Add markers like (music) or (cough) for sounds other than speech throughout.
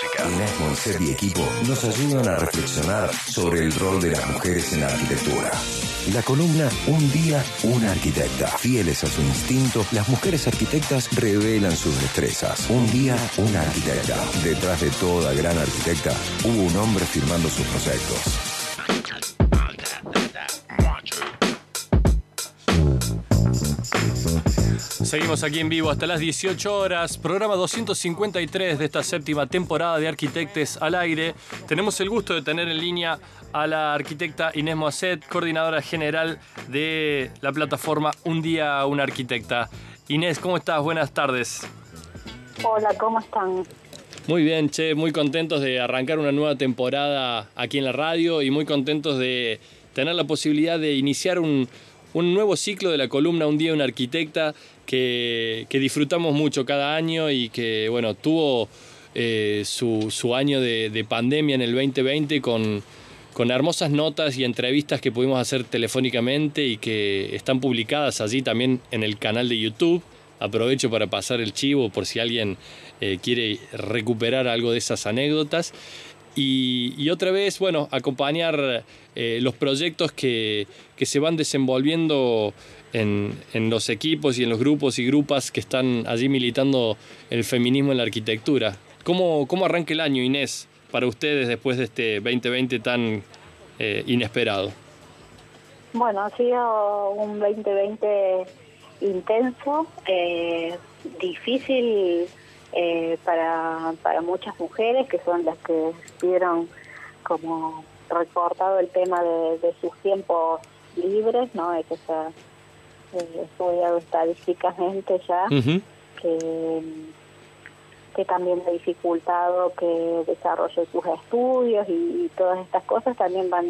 Inés Monset y equipo nos ayudan a reflexionar sobre el rol de las mujeres en la arquitectura. La columna Un día, una arquitecta. Fieles a su instinto, las mujeres arquitectas revelan sus destrezas. Un día, una arquitecta. Detrás de toda gran arquitecta, hubo un hombre firmando sus proyectos. Seguimos aquí en vivo hasta las 18 horas, programa 253 de esta séptima temporada de Arquitectes al Aire. Tenemos el gusto de tener en línea a la arquitecta Inés Moacet, coordinadora general de la plataforma Un Día Una Arquitecta. Inés, ¿cómo estás? Buenas tardes. Hola, ¿cómo están? Muy bien, che, muy contentos de arrancar una nueva temporada aquí en la radio y muy contentos de tener la posibilidad de iniciar un, un nuevo ciclo de la columna Un día una arquitecta que, que disfrutamos mucho cada año y que bueno tuvo eh, su, su, año de, de, pandemia en el 2020 con, con hermosas notas y entrevistas que pudimos hacer telefónicamente y que están publicadas allí también en el canal de YouTube. Aprovecho para pasar el chivo por si alguien eh, quiere recuperar algo de esas anécdotas. Y, otra vez, bueno, acompañar eh, los proyectos que, que, se van desenvolviendo en, en, los equipos y en los grupos y grupas que están allí militando el feminismo en la arquitectura. ¿Cómo, cómo arranca el año, Inés, para ustedes después de este 2020 tan eh, inesperado? Bueno, ha sido un 2020 intenso, eh, difícil eh, para, para muchas mujeres que son las que vieron como recortado el tema de, de sus tiempos libres, ¿no? De que se ha eh, estudiado estadísticamente ya, uh -huh. que, que también ha dificultado que desarrolle sus estudios y, y, todas estas cosas también van,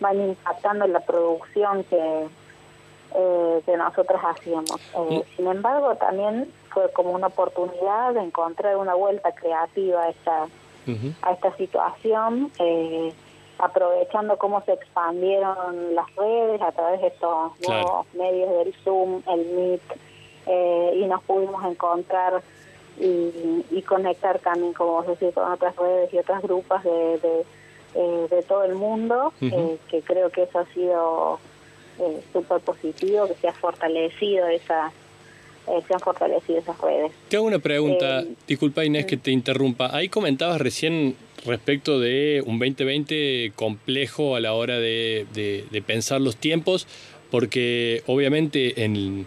van impactando en la producción que, eh, que nosotros hacíamos. Eh, sin embargo, también fue como una oportunidad de encontrar una vuelta creativa a esta, uh -huh. a esta situación, eh, aprovechando cómo se expandieron las redes a través de estos claro. nuevos medios del Zoom, el Meet, eh, y nos pudimos encontrar y, y, conectar también, como vos decís, con otras redes y otras grupas de, de, eh, de todo el mundo, uh -huh. que creo que eso ha sido eh, súper positivo, que se ha fortalecido esa eh, se han fortalecido esas redes. Te hago una pregunta, eh, disculpa Inés que te interrumpa. Ahí comentabas recién respecto de un 2020 complejo a la hora de, de, de pensar los tiempos, porque obviamente en,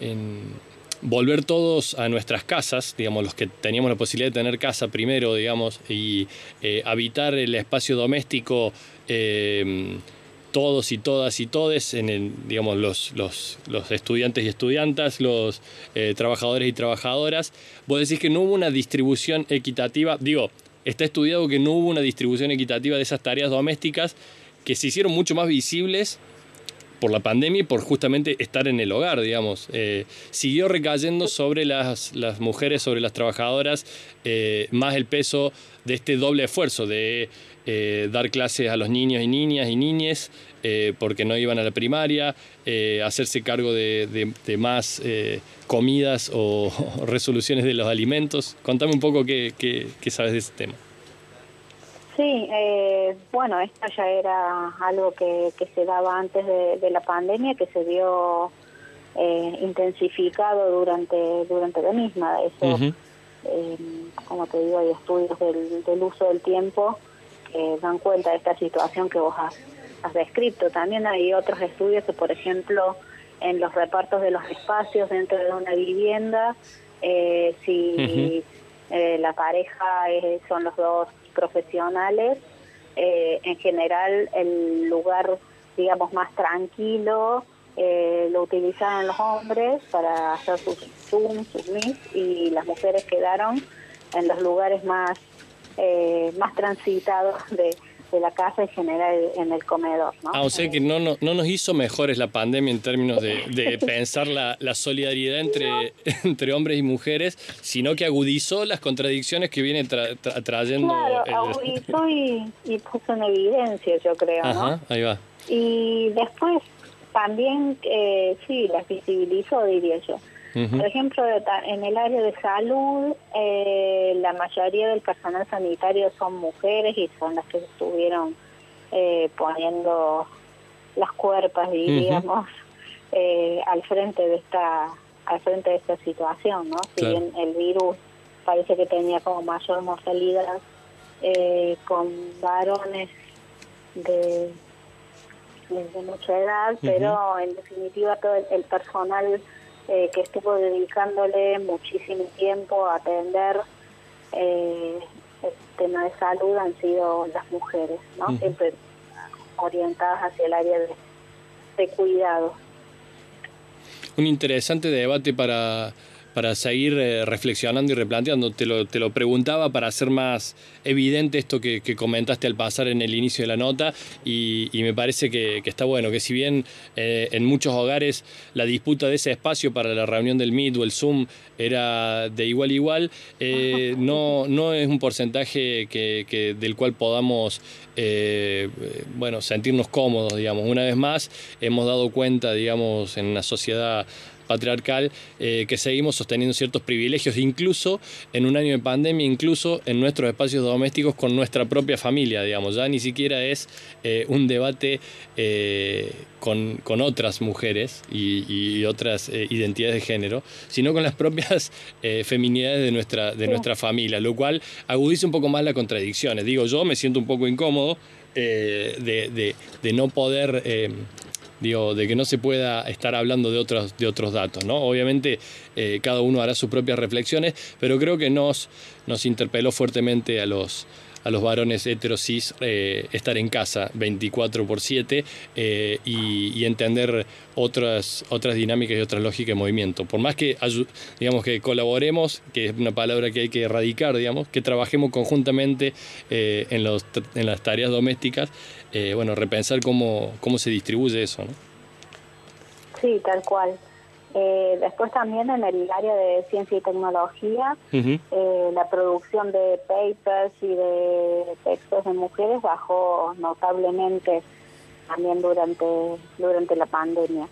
en, volver todos a nuestras casas, digamos, los que teníamos la posibilidad de tener casa primero, digamos, y eh, habitar el espacio doméstico eh, todos y todas y todes, en el, digamos, los, los, los, estudiantes y estudiantas, los eh, trabajadores y trabajadoras. Vos decís que no hubo una distribución equitativa, digo, está estudiado que no hubo una distribución equitativa de esas tareas domésticas que se hicieron mucho más visibles por la pandemia y por justamente estar en el hogar, digamos. Eh, siguió recayendo sobre las, las, mujeres, sobre las trabajadoras, eh, más el peso de este doble esfuerzo de eh, dar clases a los niños y niñas y niñes eh, porque no iban a la primaria, hacerse cargo de más comidas o, o, (laughs) resoluciones de los alimentos. Contame un poco qué, qué, qué sabes de ese tema. Sí, bueno, esto ya era algo que, que se daba antes de, de, la pandemia, que se vio intensificado durante, durante la misma. Eso, uh -huh. como te digo, hay estudios del, del uso del tiempo que dan cuenta de esta situación que vos has, has, descrito. También hay otros estudios que, por ejemplo, en los repartos de los espacios dentro de una vivienda, eh, si uh -huh. eh, la pareja es, son los dos profesionales, eh, en general el lugar, digamos, más tranquilo eh, lo utilizaron los hombres para hacer sus Zoom, sus Meet, y las mujeres quedaron en los lugares más eh, más transitados de, de, la casa en general en el comedor. ¿no? Ah, o sea que no, no, no nos hizo mejores la pandemia en términos de, de (laughs) pensar la, la, solidaridad entre, no. (laughs) entre hombres y mujeres, sino que agudizó las contradicciones que viene tra, tra, trayendo. Claro, el... agudizó y, y, puso en evidencia, yo creo. Ajá, ¿no? ahí va. Y después también, eh, sí, las visibilizó, diría yo. Por ejemplo, en el área de salud, eh, la mayoría del personal sanitario son mujeres y son las que estuvieron eh, poniendo las cuerpas, diríamos, eh, al frente de esta al frente de esta situación, ¿no? Si bien el virus parece que tenía como mayor mortalidad con varones de, de, mucha edad, pero en definitiva todo el personal eh, que estuvo dedicándole muchísimo tiempo a atender eh, el tema de salud han sido las mujeres, ¿no? Siempre orientadas hacia el área de, de cuidado. Un interesante debate para para seguir eh, reflexionando y replanteando. Te lo, te lo preguntaba para hacer más evidente esto que, comentaste al pasar en el inicio de la nota y, me parece que, está bueno, que si bien eh, en muchos hogares la disputa de ese espacio para la reunión del Meet o el Zoom era de igual a igual, eh, no, no es un porcentaje que, del cual podamos bueno, sentirnos cómodos, digamos. Una vez más, hemos dado cuenta, digamos, en una sociedad patriarcal, eh, que seguimos sosteniendo ciertos privilegios, incluso en un año de pandemia, incluso en nuestros espacios domésticos con nuestra propia familia, digamos. Ya ni siquiera es eh, un debate eh, con, otras mujeres y, otras identidades de género, sino con las propias feminidades de nuestra, de nuestra familia, lo cual agudiza un poco más las contradicciones. Digo, yo me siento un poco incómodo de, de, no poder digo, de que no se pueda estar hablando de otros, de otros datos. ¿no? Obviamente eh, cada uno hará sus propias reflexiones, pero creo que nos, nos interpeló fuertemente a los, a los varones heterosis eh, estar en casa 24 por 7 eh, y, entender otras, otras dinámicas y otras lógicas de movimiento. Por más que, digamos, que colaboremos, que es una palabra que hay que erradicar, digamos, que trabajemos conjuntamente en, los, en las tareas domésticas, eh, bueno, repensar cómo, cómo se distribuye eso, ¿no? Sí, tal cual. Eh, después también en el área de ciencia y tecnología, eh, la producción de papers y de textos de mujeres bajó notablemente también durante, durante la pandemia.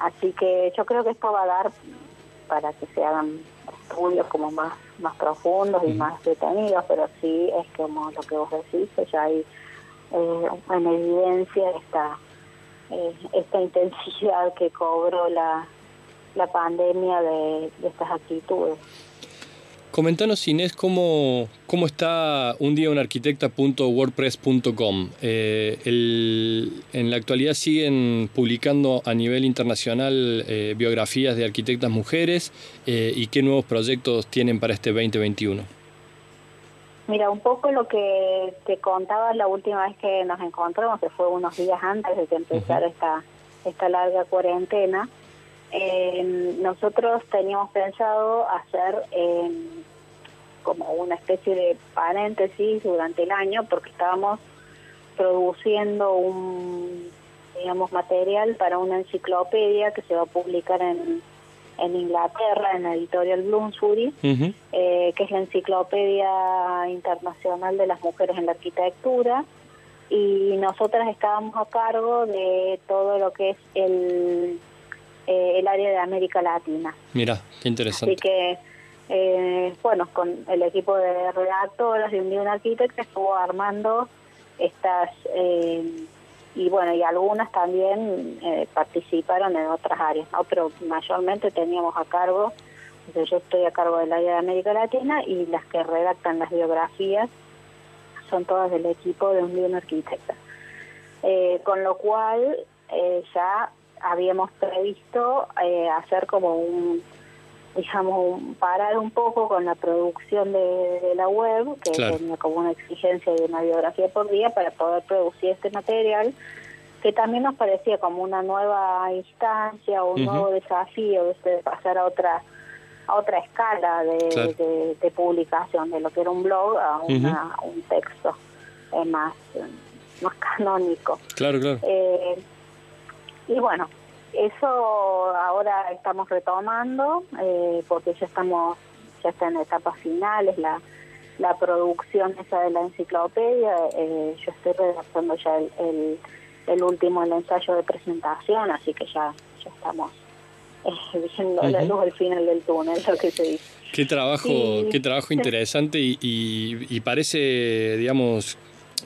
Así que yo creo que esto va a dar para que se hagan estudios como más, más profundos y más detenidos, pero sí es como lo que vos decís, ya hay eh, en evidencia esta, eh, esta intensidad que cobró la, la pandemia de, estas actitudes. Comentanos, Inés, cómo, cómo está un día una arquitecta.wordpress.com. Eh, en la actualidad siguen publicando a nivel internacional eh, biografías de arquitectas mujeres y qué nuevos proyectos tienen para este 2021. Mira, un poco lo que te contaba la última vez que nos encontramos, que fue unos días antes de que empezara esta, esta larga cuarentena, eh, nosotros teníamos pensado hacer eh, como una especie de paréntesis durante el año porque estábamos produciendo un digamos material para una enciclopedia que se va a publicar en en Inglaterra, en la editorial Bloomsbury, eh, que es la Enciclopedia Internacional de las Mujeres en la Arquitectura, y nosotras estábamos a cargo de todo lo que es el, eh, el área de América Latina. Mira, qué interesante. Así que, eh, bueno, con el equipo de redactoras de Unión Arquitecta estuvo armando estas y bueno, y algunas también eh, participaron en otras áreas, ¿no? Pero mayormente teníamos a cargo, yo estoy a cargo del área de América Latina y las que redactan las biografías son todas del equipo de un bien arquitecta. Eh, con lo cual eh, ya habíamos previsto hacer como un digamos, parar un poco con la producción de, la web, que tenía como una exigencia de una biografía por día para poder producir este material, que también nos parecía como una nueva instancia o un nuevo desafío de pasar a otra a otra escala de, de, publicación de lo que era un blog a una, un texto eh, más, más canónico. Claro, claro. Eh, y bueno, eso ahora estamos retomando eh, porque ya estamos ya está en etapas finales la, la producción esa de la enciclopedia. Eh, yo estoy redactando ya el, el, último el ensayo de presentación, así que ya ya estamos (laughs) viendo la luz al final del túnel, lo que se dice. Qué trabajo, qué trabajo (laughs) interesante y, y, parece, digamos,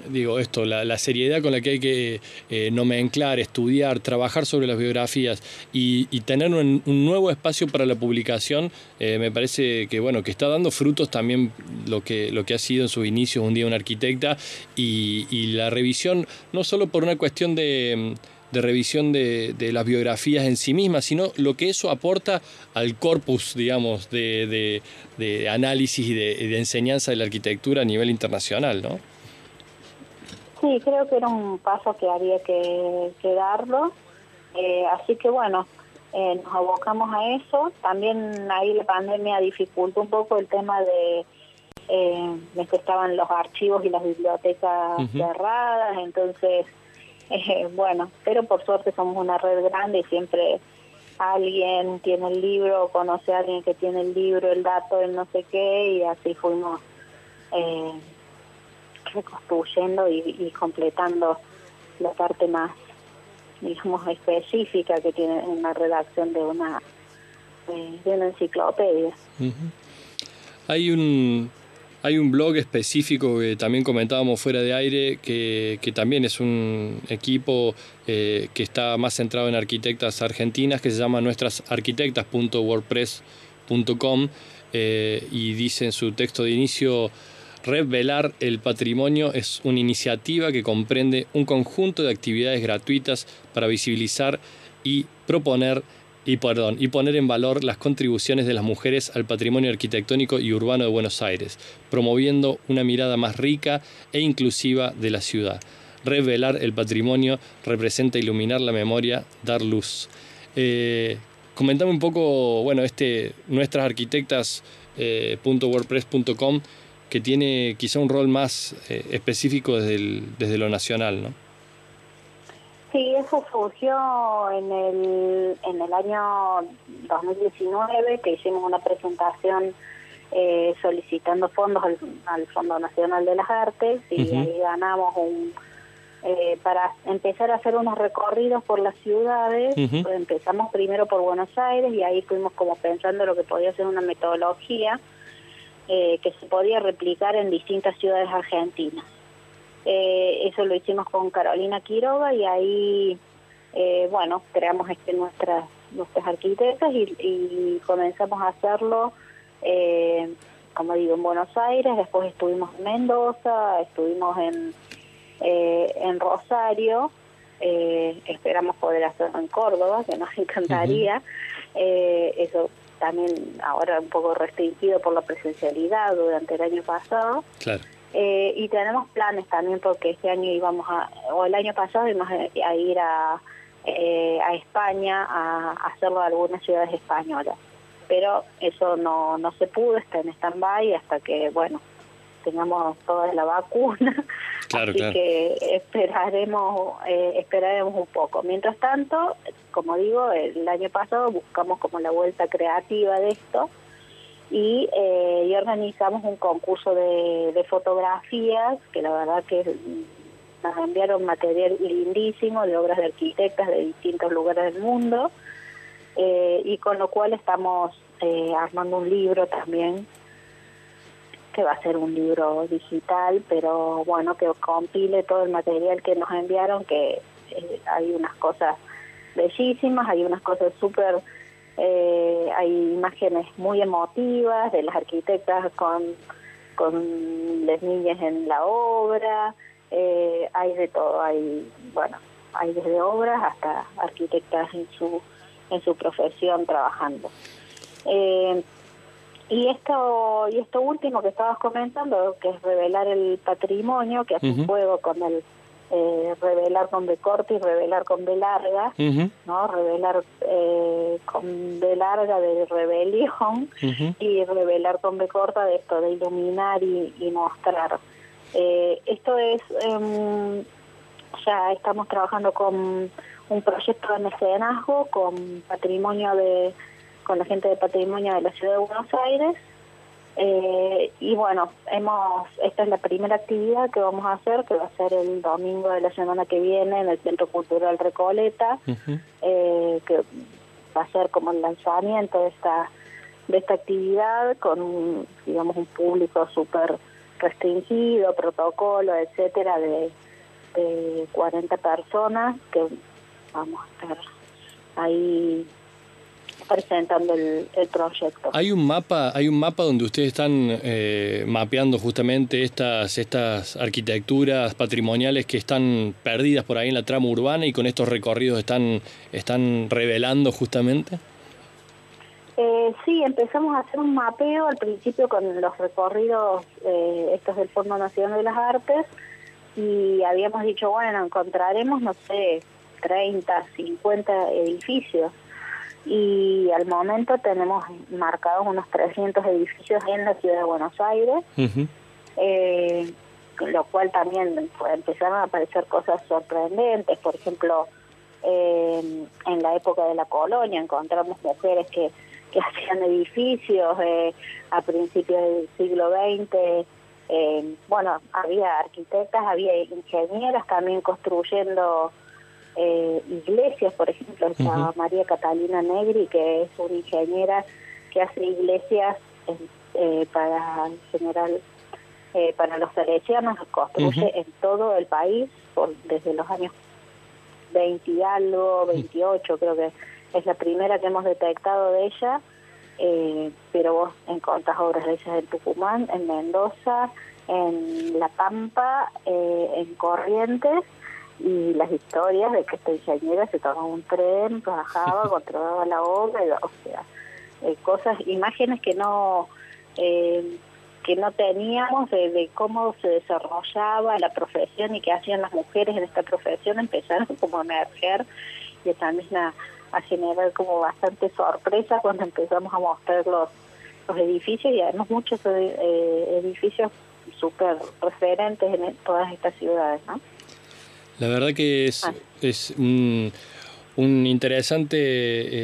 digo esto, la, seriedad con la que hay que eh, nomenclar, estudiar, trabajar sobre las biografías y, tener un, nuevo espacio para la publicación, eh, me parece que bueno, que está dando frutos también lo que, lo que ha sido en sus inicios un día una arquitecta y, la revisión, no solo por una cuestión de revisión de, las biografías en sí mismas, sino lo que eso aporta al corpus, digamos, de, análisis y de, enseñanza de la arquitectura a nivel internacional, ¿no? Sí, creo que era un paso que había que, darlo. Eh, así que bueno, eh, nos abocamos a eso. También ahí la pandemia dificultó un poco el tema de, eh, que estaban los archivos y las bibliotecas cerradas, entonces, eh, bueno, pero por suerte somos una red grande y siempre alguien tiene el libro, conoce a alguien que tiene el libro, el dato, el no sé qué, y así fuimos. Eh, reconstruyendo y, completando la parte más, digamos, específica que tiene una redacción de una, de una enciclopedia. Hay un hay un blog específico que también comentábamos fuera de aire, que, que también es un equipo eh, que está más centrado en arquitectas argentinas, que se llama nuestrasarquitectas.wordpress.com eh, y dice en su texto de inicio, Revelar el patrimonio es una iniciativa que comprende un conjunto de actividades gratuitas para visibilizar y proponer y, perdón, y poner en valor las contribuciones de las mujeres al patrimonio arquitectónico y urbano de Buenos Aires, promoviendo una mirada más rica e inclusiva de la ciudad. Revelar el patrimonio representa iluminar la memoria, dar luz. Eh, comentame un poco, bueno, este, nuestras arquitectas, eh, que tiene quizá un rol más eh, específico desde, desde lo nacional, ¿no? Sí, eso surgió en el, en el año 2019, que hicimos una presentación eh, solicitando fondos al, Fondo Nacional de las Artes y ahí ganamos un... Eh, para empezar a hacer unos recorridos por las ciudades, empezamos primero por Buenos Aires y ahí fuimos como pensando lo que podía ser una metodología eh, que se podía replicar en distintas ciudades argentinas. Eh, eso lo hicimos con Carolina Quiroga y ahí, eh, bueno, creamos este, nuestras, nuestras arquitectas y, comenzamos a hacerlo, como digo, en Buenos Aires, después estuvimos en Mendoza, estuvimos en, en Rosario, esperamos poder hacerlo en Córdoba, que nos (laughs) encantaría. eso también ahora un poco restringido por la presencialidad durante el año pasado. Eh, y tenemos planes también porque este año íbamos a, o el año pasado íbamos a, ir a, eh, a España a, hacerlo a algunas ciudades españolas. Pero eso no, no se pudo, está en stand-by hasta que, bueno, tengamos toda la vacuna. (laughs) Así que esperaremos, eh, esperaremos un poco. Mientras tanto, como digo, el año pasado buscamos como la vuelta creativa de esto y, eh, y organizamos un concurso de, de fotografías que la verdad que nos enviaron material lindísimo de obras de arquitectas de distintos lugares del mundo eh, y con lo cual estamos eh, armando un libro también que va a ser un libro digital, pero bueno, que compile todo el material que nos enviaron, que eh, hay unas cosas bellísimas, hay unas cosas súper, eh, hay imágenes muy emotivas de las arquitectas con, con las niñas en la obra, eh, hay de todo, hay, bueno, hay desde obras hasta arquitectas en su, en su profesión trabajando. Y esto, y esto último que estabas comentando, que es revelar el patrimonio, que hace un juego con el eh, revelar con B corta y revelar con B larga, ¿no? Revelar eh, con B larga de rebelión y revelar con B corta de esto, de iluminar y, y mostrar. Eh, esto es, eh, ya estamos trabajando con un proyecto de mecenazgo con patrimonio de con la gente de patrimonio de la ciudad de Buenos Aires. Eh, y bueno, hemos esta es la primera actividad que vamos a hacer, que va a ser el domingo de la semana que viene en el Centro Cultural Recoleta, eh, que hacer como el lanzamiento de esta de esta actividad con digamos un público súper restringido, protocolo, etcétera, de, de 40 personas que vamos a estar ahí presentando el, proyecto. Hay un mapa, hay un mapa donde ustedes están eh, mapeando justamente estas estas arquitecturas patrimoniales que están perdidas por ahí en la trama urbana y con estos recorridos están están revelando justamente. Eh, sí, empezamos a hacer un mapeo al principio con los recorridos eh, estos del Fondo Nacional de las Artes y habíamos dicho, bueno, encontraremos, no sé, 30, 50 edificios y al momento tenemos marcados unos 300 edificios en la ciudad de Buenos Aires, eh, lo cual también empezaron a aparecer cosas sorprendentes, por ejemplo, en la época de la colonia encontramos mujeres que, que hacían edificios eh, a principios del siglo XX, eh, bueno, había arquitectas, había ingenieras también construyendo eh, iglesias, por ejemplo, está María Catalina Negri, que es una ingeniera que hace iglesias eh, para en general eh, para los salesianos, construye en todo el país por, desde los años 20 y algo, 28 creo que es la primera que hemos detectado de ella, eh, pero vos encontrás obras de ellas en Tucumán, en Mendoza, en La Pampa, eh, en Corrientes, y las historias de que esta ingeniera se tomaba un tren, trabajaba, (laughs) controlaba la obra, o sea, eh, cosas, imágenes que no eh, que no teníamos de, cómo se desarrollaba la profesión y qué hacían las mujeres en esta profesión, empezaron (laughs) como a emerger y también a, a generar como bastante sorpresa cuando empezamos a mostrar los, los edificios y además muchos eh, edificios súper referentes en todas estas ciudades, ¿no? La verdad que es, ah. es un, interesante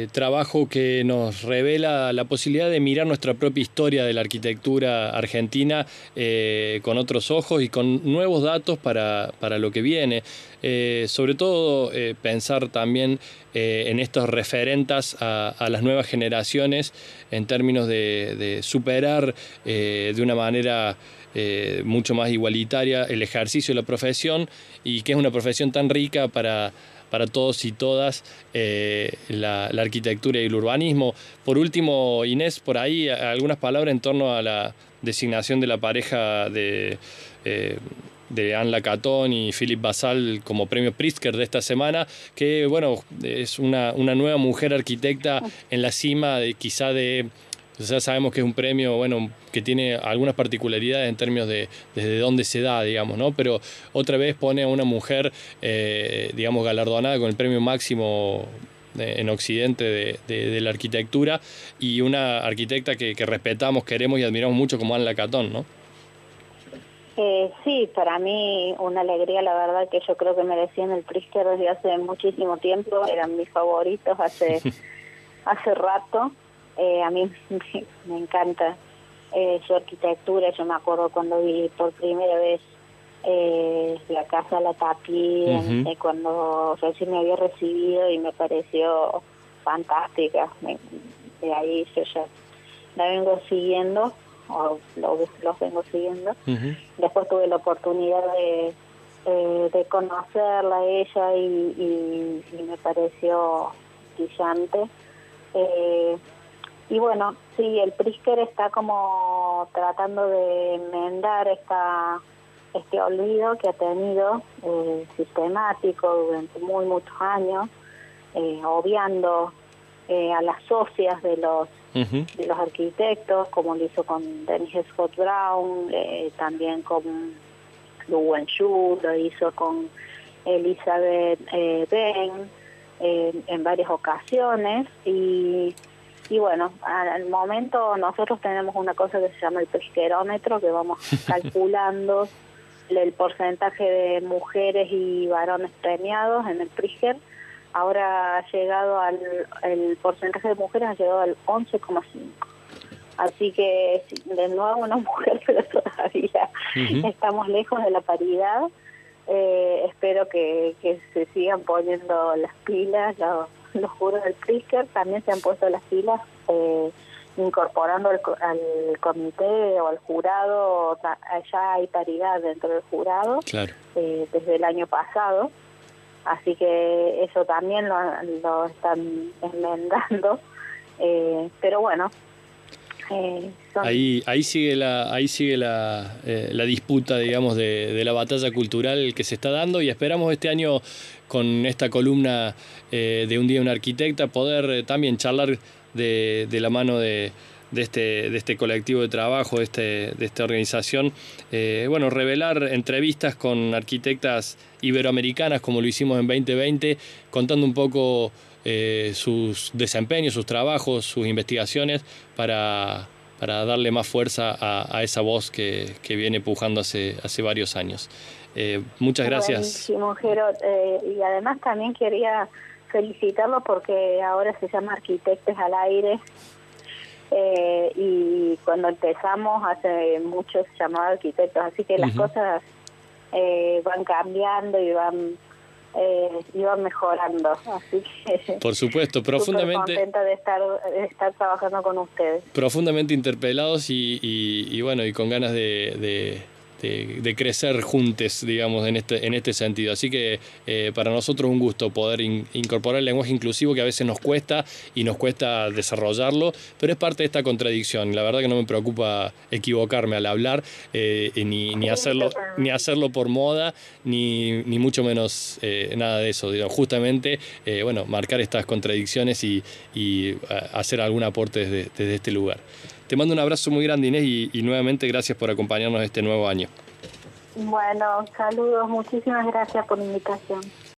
eh, trabajo que nos revela la posibilidad de mirar nuestra propia historia de la arquitectura argentina eh, con otros ojos y con nuevos datos para, para lo que viene. Eh, sobre todo pensar también en estos referentes a, las nuevas generaciones en términos de, de superar de una manera mucho más igualitaria el ejercicio de la profesión y que es una profesión tan rica para, para todos y todas eh, la, arquitectura y el urbanismo. Por último, Inés, por ahí algunas palabras en torno a la designación de la pareja de, eh, de Anne Lacatón y Philip Basal como premio Pritzker de esta semana, que bueno, es una, una nueva mujer arquitecta en la cima de quizá de ya sabemos que es un premio, bueno, que tiene algunas particularidades en términos de desde dónde se da, digamos, ¿no? Pero otra vez pone a una mujer, eh, digamos, galardonada con el premio máximo en Occidente de, la arquitectura y una arquitecta que, respetamos, queremos y admiramos mucho como Anne Lacatón, ¿no? Eh, sí, para mí una alegría, la verdad que yo creo que merecían el Pritzker desde hace muchísimo tiempo, eran mis favoritos hace, (laughs) hace rato. Eh, a mí (laughs) me, encanta eh, su arquitectura. Yo me acuerdo cuando vi por primera vez eh, la casa La Tapi, cuando recién me había recibido y me pareció fantástica. de ahí yo ya la vengo siguiendo, o los vengo siguiendo. Después tuve la oportunidad de, de conocerla a ella y, y, me pareció brillante. Eh, y bueno, sí, el Prisker está como tratando de enmendar esta este olvido que ha tenido eh, sistemático durante muy muchos años, eh, obviando eh, a las socias de los de los arquitectos, como lo hizo con Dennis Scott Brown, también con Lu Wenshu, lo hizo con Elizabeth Ben en varias ocasiones. Y y bueno, al momento nosotros tenemos una cosa que se llama el pesquerómetro, que vamos (laughs) calculando el porcentaje de mujeres y varones premiados en el Prisker. Ahora ha llegado al, el porcentaje de mujeres ha llegado al 11,5. Así que de nuevo una (laughs) mujer, pero todavía estamos lejos de la paridad. Eh, espero que, que se sigan poniendo las pilas los los juros del Prisker también se han puesto las filas eh, incorporando al, comité o al jurado, ya hay paridad dentro del jurado eh, desde el año pasado, así que eso también lo, lo están enmendando, (laughs) eh, pero bueno. Eh, ahí, ahí sigue la, ahí sigue la, la disputa, digamos, de, de, la batalla cultural que se está dando y esperamos este año con esta columna de un día una arquitecta poder también charlar de, la mano de, este, de este colectivo de trabajo, de, este, de esta organización, eh, bueno, revelar entrevistas con arquitectas iberoamericanas como lo hicimos en 2020, contando un poco eh, sus desempeños, sus trabajos, sus investigaciones para, darle más fuerza a, esa voz que, viene pujando hace, hace varios años. Eh, muchas gracias. y además también quería felicitarlo porque ahora se llama Arquitectos al Aire. Eh, y cuando empezamos hace muchos llamados arquitectos, así que las cosas eh, van cambiando y van eh, van mejorando. Así que por supuesto, profundamente contenta de estar de estar trabajando con ustedes. Profundamente interpelados y, y, bueno y con ganas de de, crecer juntos, digamos, en este, en este sentido. Así que eh, para nosotros es un gusto poder incorporar el lenguaje inclusivo que a veces nos cuesta y nos cuesta desarrollarlo, pero es parte de esta contradicción. La verdad que no me preocupa equivocarme al hablar, eh, ni, ni, hacerlo, ni hacerlo por moda, ni, ni mucho menos eh, nada de eso. justamente, bueno, marcar estas contradicciones y, y hacer algún aporte desde, desde este lugar. Te mando un abrazo muy grande Inés y, nuevamente gracias por acompañarnos este nuevo año. Bueno, saludos, muchísimas gracias por la invitación.